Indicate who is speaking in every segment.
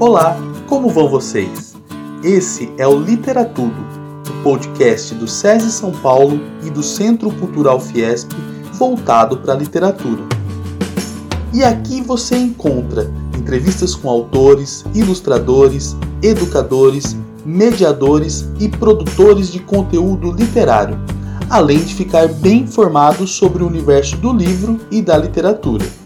Speaker 1: Olá, como vão vocês? Esse é o Literatudo, o podcast do SESI São Paulo e do Centro Cultural Fiesp voltado para a literatura. E aqui você encontra entrevistas com autores, ilustradores, educadores, mediadores e produtores de conteúdo literário, além de ficar bem informado sobre o universo do livro e da literatura.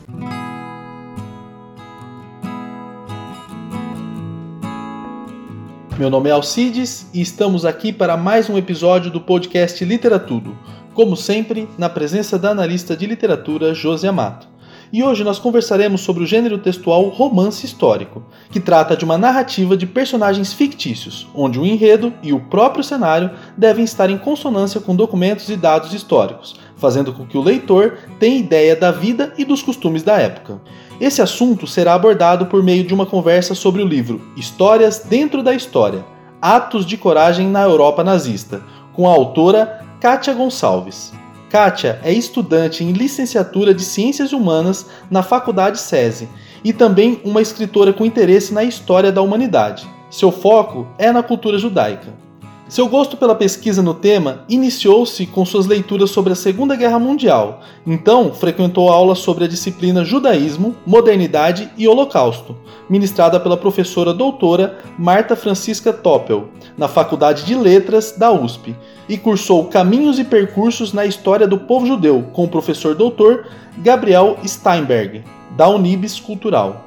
Speaker 1: Meu nome é Alcides e estamos aqui para mais um episódio do podcast Literatudo, como sempre, na presença da analista de literatura Josi Amato e hoje nós conversaremos sobre o gênero textual romance histórico, que trata de uma narrativa de personagens fictícios, onde o enredo e o próprio cenário devem estar em consonância com documentos e dados históricos, fazendo com que o leitor tenha ideia da vida e dos costumes da época. Esse assunto será abordado por meio de uma conversa sobre o livro Histórias dentro da História Atos de Coragem na Europa Nazista, com a autora Kátia Gonçalves. Kátia é estudante em licenciatura de Ciências Humanas na Faculdade SESI e também uma escritora com interesse na história da humanidade. Seu foco é na cultura judaica. Seu gosto pela pesquisa no tema iniciou-se com suas leituras sobre a Segunda Guerra Mundial. Então, frequentou aulas sobre a disciplina Judaísmo, Modernidade e Holocausto, ministrada pela professora doutora Marta Francisca Toppel, na Faculdade de Letras da USP, e cursou Caminhos e Percursos na História do Povo Judeu com o professor doutor Gabriel Steinberg, da Unibis Cultural.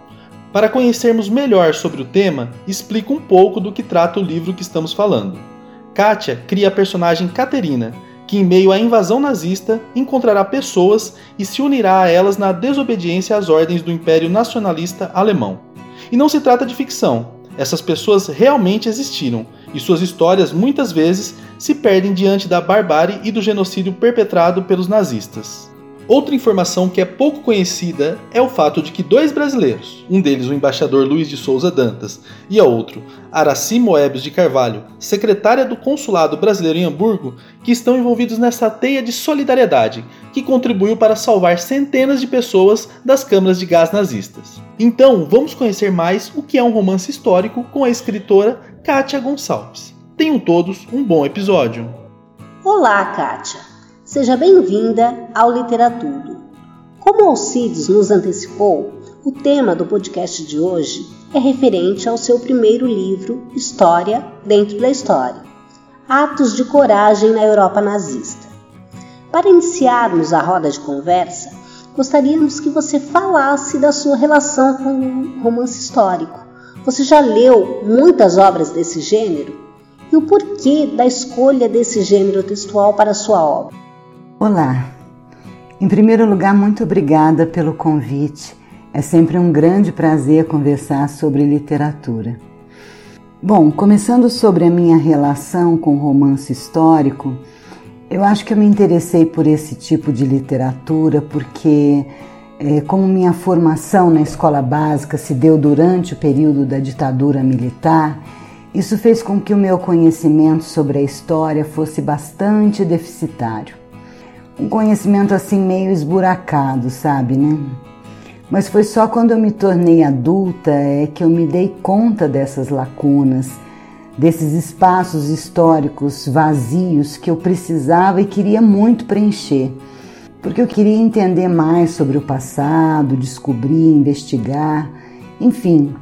Speaker 1: Para conhecermos melhor sobre o tema, explico um pouco do que trata o livro que estamos falando. Kátia cria a personagem Caterina, que, em meio à invasão nazista, encontrará pessoas e se unirá a elas na desobediência às ordens do Império Nacionalista Alemão. E não se trata de ficção, essas pessoas realmente existiram e suas histórias muitas vezes se perdem diante da barbárie e do genocídio perpetrado pelos nazistas. Outra informação que é pouco conhecida é o fato de que dois brasileiros, um deles o embaixador Luiz de Souza Dantas e a outro Araci Moebius de Carvalho, secretária do Consulado Brasileiro em Hamburgo, que estão envolvidos nessa teia de solidariedade que contribuiu para salvar centenas de pessoas das câmaras de gás nazistas. Então, vamos conhecer mais o que é um romance histórico com a escritora Kátia Gonçalves. Tenham todos um bom episódio.
Speaker 2: Olá, Kátia. Seja bem-vinda ao Literatudo. Como Alcides nos antecipou, o tema do podcast de hoje é referente ao seu primeiro livro, História dentro da História Atos de Coragem na Europa Nazista. Para iniciarmos a roda de conversa, gostaríamos que você falasse da sua relação com o romance histórico. Você já leu muitas obras desse gênero? E o porquê da escolha desse gênero textual para sua obra?
Speaker 3: Olá! Em primeiro lugar, muito obrigada pelo convite. É sempre um grande prazer conversar sobre literatura. Bom, começando sobre a minha relação com o romance histórico, eu acho que eu me interessei por esse tipo de literatura porque, é, como minha formação na escola básica se deu durante o período da ditadura militar, isso fez com que o meu conhecimento sobre a história fosse bastante deficitário um conhecimento assim meio esburacado, sabe, né? Mas foi só quando eu me tornei adulta é que eu me dei conta dessas lacunas, desses espaços históricos vazios que eu precisava e queria muito preencher, porque eu queria entender mais sobre o passado, descobrir, investigar, enfim,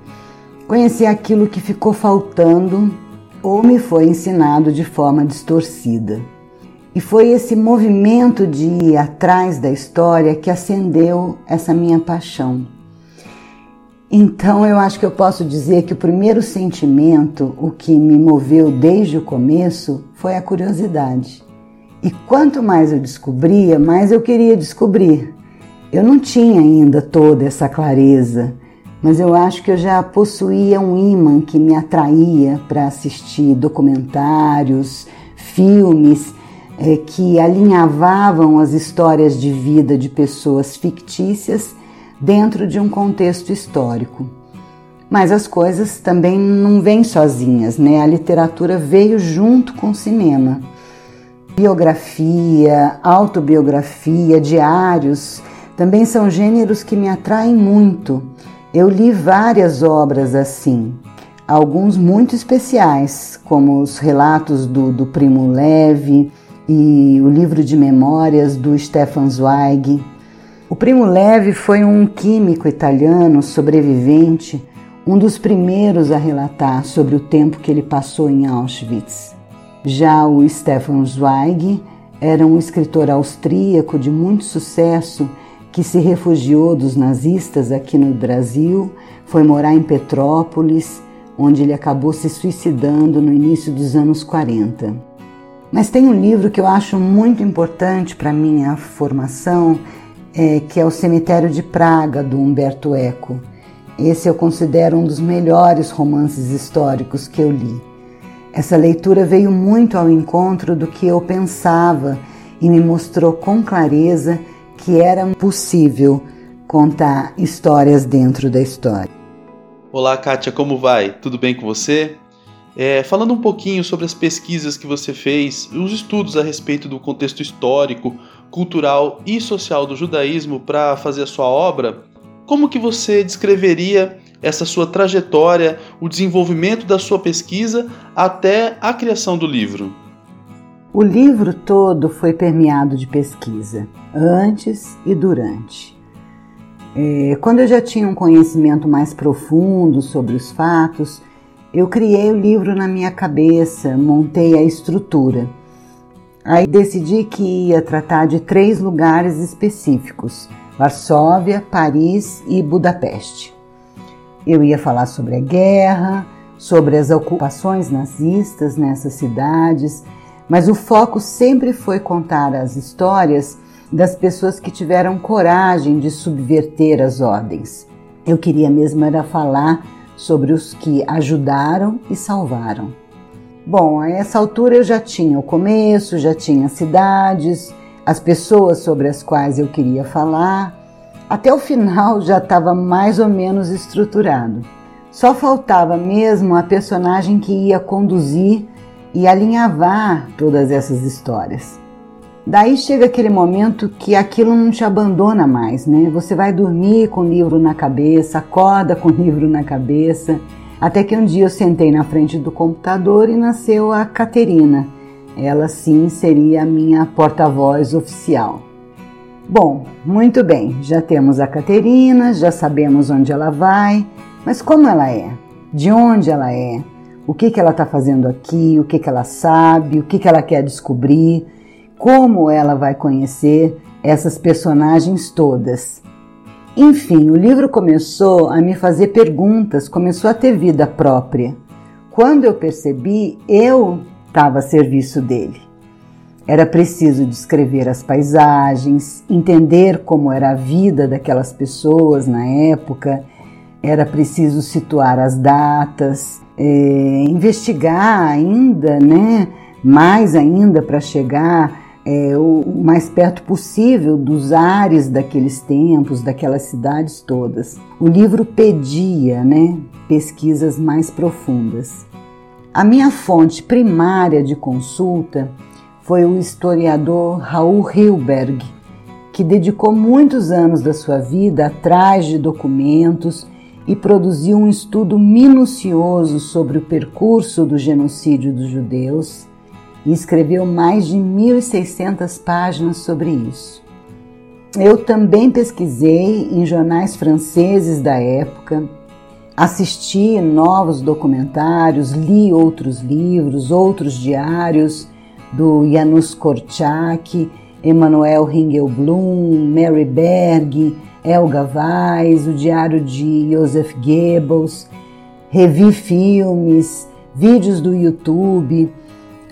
Speaker 3: conhecer aquilo que ficou faltando ou me foi ensinado de forma distorcida. E foi esse movimento de ir atrás da história que acendeu essa minha paixão. Então eu acho que eu posso dizer que o primeiro sentimento, o que me moveu desde o começo, foi a curiosidade. E quanto mais eu descobria, mais eu queria descobrir. Eu não tinha ainda toda essa clareza, mas eu acho que eu já possuía um imã que me atraía para assistir documentários, filmes é, que alinhavavam as histórias de vida de pessoas fictícias dentro de um contexto histórico. Mas as coisas também não vêm sozinhas, né? A literatura veio junto com o cinema. Biografia, autobiografia, diários também são gêneros que me atraem muito. Eu li várias obras assim, alguns muito especiais, como os relatos do, do Primo Levi e o livro de memórias do Stefan Zweig. O Primo Levi foi um químico italiano sobrevivente, um dos primeiros a relatar sobre o tempo que ele passou em Auschwitz. Já o Stefan Zweig era um escritor austríaco de muito sucesso que se refugiou dos nazistas aqui no Brasil, foi morar em Petrópolis, onde ele acabou se suicidando no início dos anos 40. Mas tem um livro que eu acho muito importante para minha formação, é, que é O Cemitério de Praga, do Humberto Eco. Esse eu considero um dos melhores romances históricos que eu li. Essa leitura veio muito ao encontro do que eu pensava e me mostrou com clareza que era possível contar histórias dentro da história.
Speaker 1: Olá, Kátia, como vai? Tudo bem com você? É, falando um pouquinho sobre as pesquisas que você fez, os estudos a respeito do contexto histórico, cultural e social do judaísmo para fazer a sua obra, como que você descreveria essa sua trajetória, o desenvolvimento da sua pesquisa até a criação do livro?
Speaker 3: O livro todo foi permeado de pesquisa, antes e durante. É, quando eu já tinha um conhecimento mais profundo sobre os fatos, eu criei o livro na minha cabeça, montei a estrutura. Aí decidi que ia tratar de três lugares específicos: Varsóvia, Paris e Budapeste. Eu ia falar sobre a guerra, sobre as ocupações nazistas nessas cidades, mas o foco sempre foi contar as histórias das pessoas que tiveram coragem de subverter as ordens. Eu queria mesmo era falar sobre os que ajudaram e salvaram. Bom, a essa altura eu já tinha o começo, já tinha cidades, as pessoas sobre as quais eu queria falar, até o final já estava mais ou menos estruturado. Só faltava mesmo a personagem que ia conduzir e alinhavar todas essas histórias. Daí chega aquele momento que aquilo não te abandona mais, né? Você vai dormir com o livro na cabeça, acorda com o livro na cabeça, até que um dia eu sentei na frente do computador e nasceu a Caterina. Ela sim seria a minha porta-voz oficial. Bom, muito bem, já temos a Caterina, já sabemos onde ela vai, mas como ela é? De onde ela é? O que, que ela está fazendo aqui? O que, que ela sabe? O que, que ela quer descobrir? Como ela vai conhecer essas personagens todas? Enfim, o livro começou a me fazer perguntas, começou a ter vida própria. Quando eu percebi, eu estava a serviço dele. Era preciso descrever as paisagens, entender como era a vida daquelas pessoas na época, era preciso situar as datas, é, investigar ainda, né, mais ainda para chegar é, o mais perto possível dos ares daqueles tempos, daquelas cidades todas. O livro pedia né, pesquisas mais profundas. A minha fonte primária de consulta foi o historiador Raul Hilberg, que dedicou muitos anos da sua vida atrás de documentos e produziu um estudo minucioso sobre o percurso do genocídio dos judeus e escreveu mais de 1.600 páginas sobre isso. Eu também pesquisei em jornais franceses da época, assisti novos documentários, li outros livros, outros diários do Janusz Korczak, Emanuel Ringelblum, Mary Berg, Elga Weiss, o diário de Joseph Goebbels, revi filmes, vídeos do YouTube,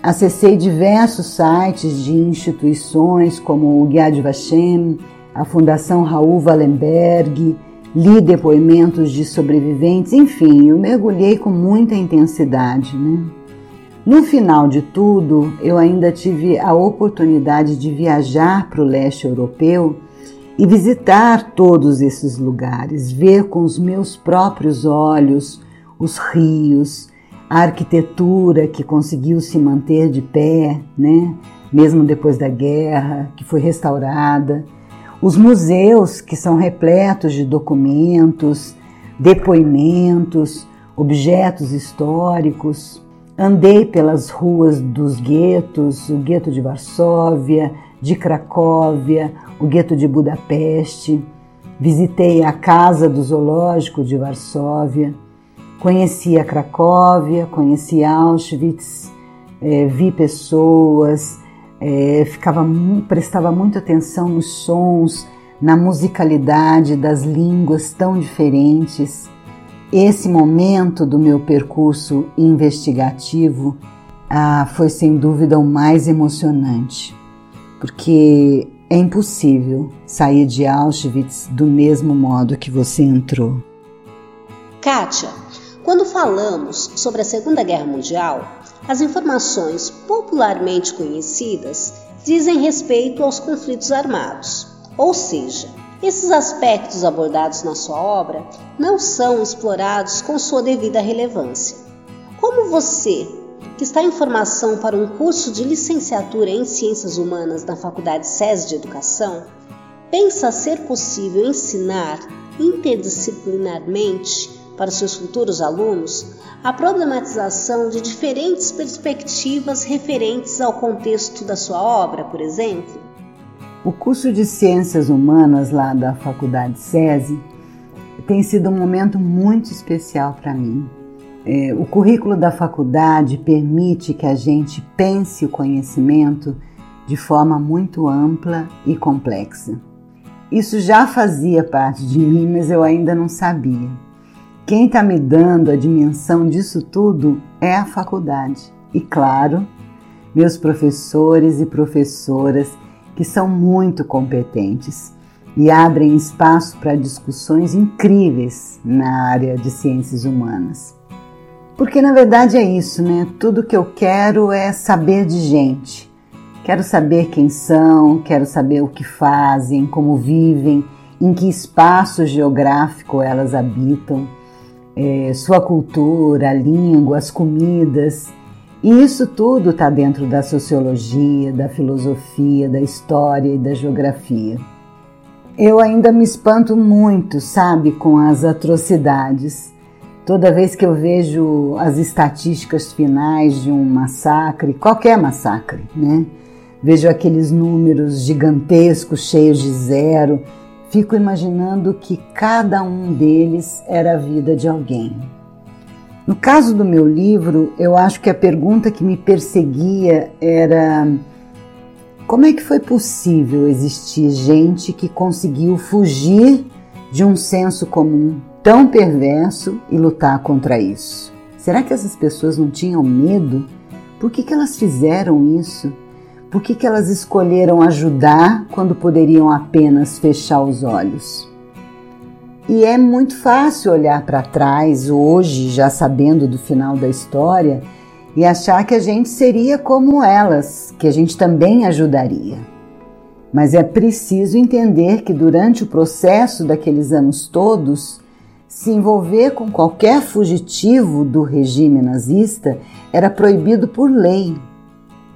Speaker 3: acessei diversos sites de instituições como o Yad Vashem, a Fundação Raul Wallenberg, li depoimentos de sobreviventes, enfim, eu mergulhei com muita intensidade, né? No final de tudo, eu ainda tive a oportunidade de viajar para o leste europeu e visitar todos esses lugares, ver com os meus próprios olhos os rios, a arquitetura que conseguiu se manter de pé, né? mesmo depois da guerra, que foi restaurada, os museus que são repletos de documentos, depoimentos, objetos históricos. Andei pelas ruas dos guetos, o gueto de Varsóvia, de Cracóvia, o gueto de Budapeste. Visitei a Casa do Zoológico de Varsóvia, conheci a Cracóvia, conheci Auschwitz, é, vi pessoas, é, ficava, prestava muita atenção nos sons, na musicalidade das línguas tão diferentes. Esse momento do meu percurso investigativo ah, foi sem dúvida o mais emocionante, porque é impossível sair de Auschwitz do mesmo modo que você entrou.
Speaker 2: Kátia, quando falamos sobre a Segunda Guerra Mundial, as informações popularmente conhecidas dizem respeito aos conflitos armados, ou seja, esses aspectos abordados na sua obra não são explorados com sua devida relevância. Como você, que está em formação para um curso de licenciatura em Ciências Humanas na Faculdade SES de Educação, pensa ser possível ensinar interdisciplinarmente para seus futuros alunos a problematização de diferentes perspectivas referentes ao contexto da sua obra, por exemplo?
Speaker 3: O curso de Ciências Humanas lá da Faculdade SESI tem sido um momento muito especial para mim. É, o currículo da faculdade permite que a gente pense o conhecimento de forma muito ampla e complexa. Isso já fazia parte de mim, mas eu ainda não sabia. Quem está me dando a dimensão disso tudo é a faculdade. E claro, meus professores e professoras que são muito competentes e abrem espaço para discussões incríveis na área de ciências humanas. Porque na verdade é isso, né? Tudo que eu quero é saber de gente. Quero saber quem são, quero saber o que fazem, como vivem, em que espaço geográfico elas habitam é, sua cultura, a língua, as comidas. E isso tudo está dentro da sociologia, da filosofia, da história e da geografia. Eu ainda me espanto muito, sabe, com as atrocidades. Toda vez que eu vejo as estatísticas finais de um massacre, qualquer massacre, né? Vejo aqueles números gigantescos, cheios de zero, Fico imaginando que cada um deles era a vida de alguém. No caso do meu livro, eu acho que a pergunta que me perseguia era: como é que foi possível existir gente que conseguiu fugir de um senso comum tão perverso e lutar contra isso? Será que essas pessoas não tinham medo? Por que, que elas fizeram isso? Por que, que elas escolheram ajudar quando poderiam apenas fechar os olhos? E é muito fácil olhar para trás hoje, já sabendo do final da história, e achar que a gente seria como elas, que a gente também ajudaria. Mas é preciso entender que durante o processo daqueles anos todos, se envolver com qualquer fugitivo do regime nazista era proibido por lei.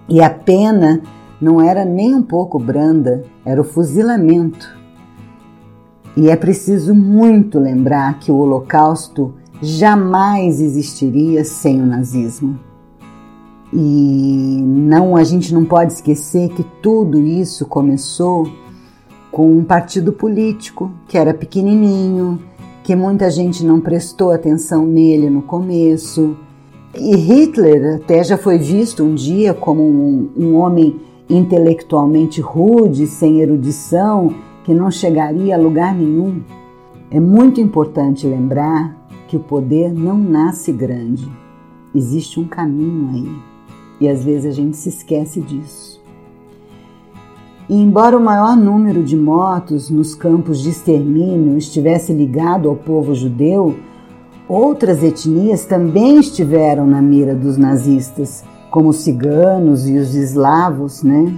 Speaker 3: E a pena não era nem um pouco branda, era o fuzilamento. E é preciso muito lembrar que o Holocausto jamais existiria sem o nazismo. E não, a gente não pode esquecer que tudo isso começou com um partido político que era pequenininho, que muita gente não prestou atenção nele no começo, e Hitler até já foi visto um dia como um, um homem intelectualmente rude, sem erudição, que não chegaria a lugar nenhum. É muito importante lembrar que o poder não nasce grande. Existe um caminho aí. E às vezes a gente se esquece disso. E embora o maior número de mortos nos campos de extermínio estivesse ligado ao povo judeu, Outras etnias também estiveram na mira dos nazistas, como os ciganos e os eslavos, né?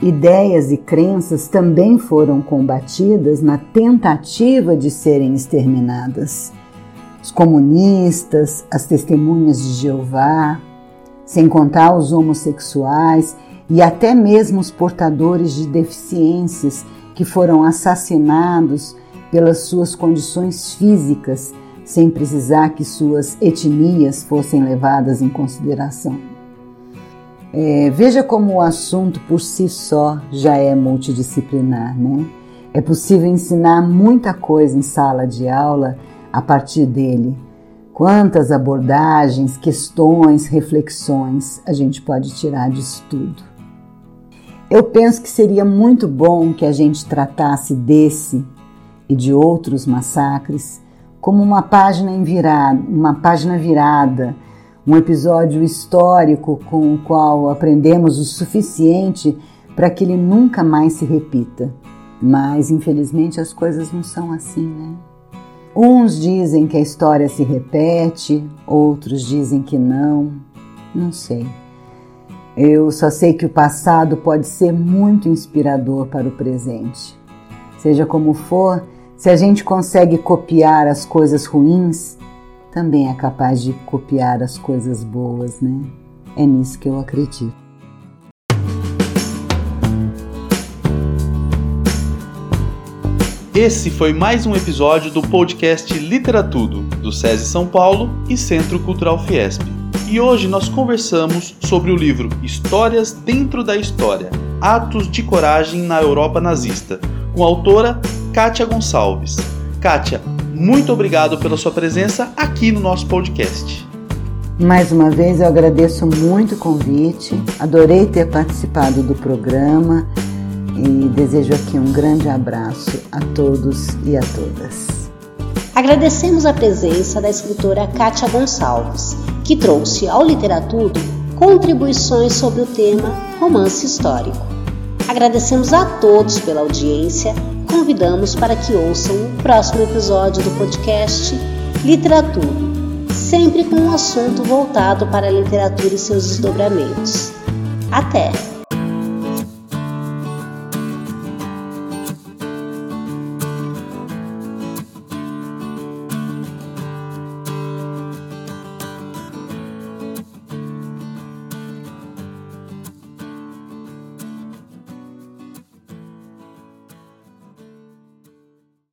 Speaker 3: Ideias e crenças também foram combatidas na tentativa de serem exterminadas. Os comunistas, as testemunhas de Jeová, sem contar os homossexuais e até mesmo os portadores de deficiências que foram assassinados pelas suas condições físicas sem precisar que suas etnias fossem levadas em consideração. É, veja como o assunto por si só já é multidisciplinar, né? É possível ensinar muita coisa em sala de aula a partir dele. Quantas abordagens, questões, reflexões a gente pode tirar disso tudo. Eu penso que seria muito bom que a gente tratasse desse e de outros massacres como uma página em virada, uma página virada, um episódio histórico com o qual aprendemos o suficiente para que ele nunca mais se repita. Mas infelizmente as coisas não são assim, né? Uns dizem que a história se repete, outros dizem que não, não sei. Eu só sei que o passado pode ser muito inspirador para o presente. Seja como for, se a gente consegue copiar as coisas ruins, também é capaz de copiar as coisas boas, né? É nisso que eu acredito.
Speaker 1: Esse foi mais um episódio do podcast Literatudo, do SESI São Paulo e Centro Cultural Fiesp. E hoje nós conversamos sobre o livro Histórias Dentro da História Atos de Coragem na Europa Nazista, com a autora Kátia Gonçalves. Kátia, muito obrigado pela sua presença aqui no nosso podcast.
Speaker 3: Mais uma vez eu agradeço muito o convite, adorei ter participado do programa e desejo aqui um grande abraço a todos e a todas.
Speaker 2: Agradecemos a presença da escritora Kátia Gonçalves, que trouxe ao Literatudo contribuições sobre o tema romance histórico. Agradecemos a todos pela audiência, convidamos para que ouçam o próximo episódio do podcast Literatudo, sempre com um assunto voltado para a literatura e seus desdobramentos. Até!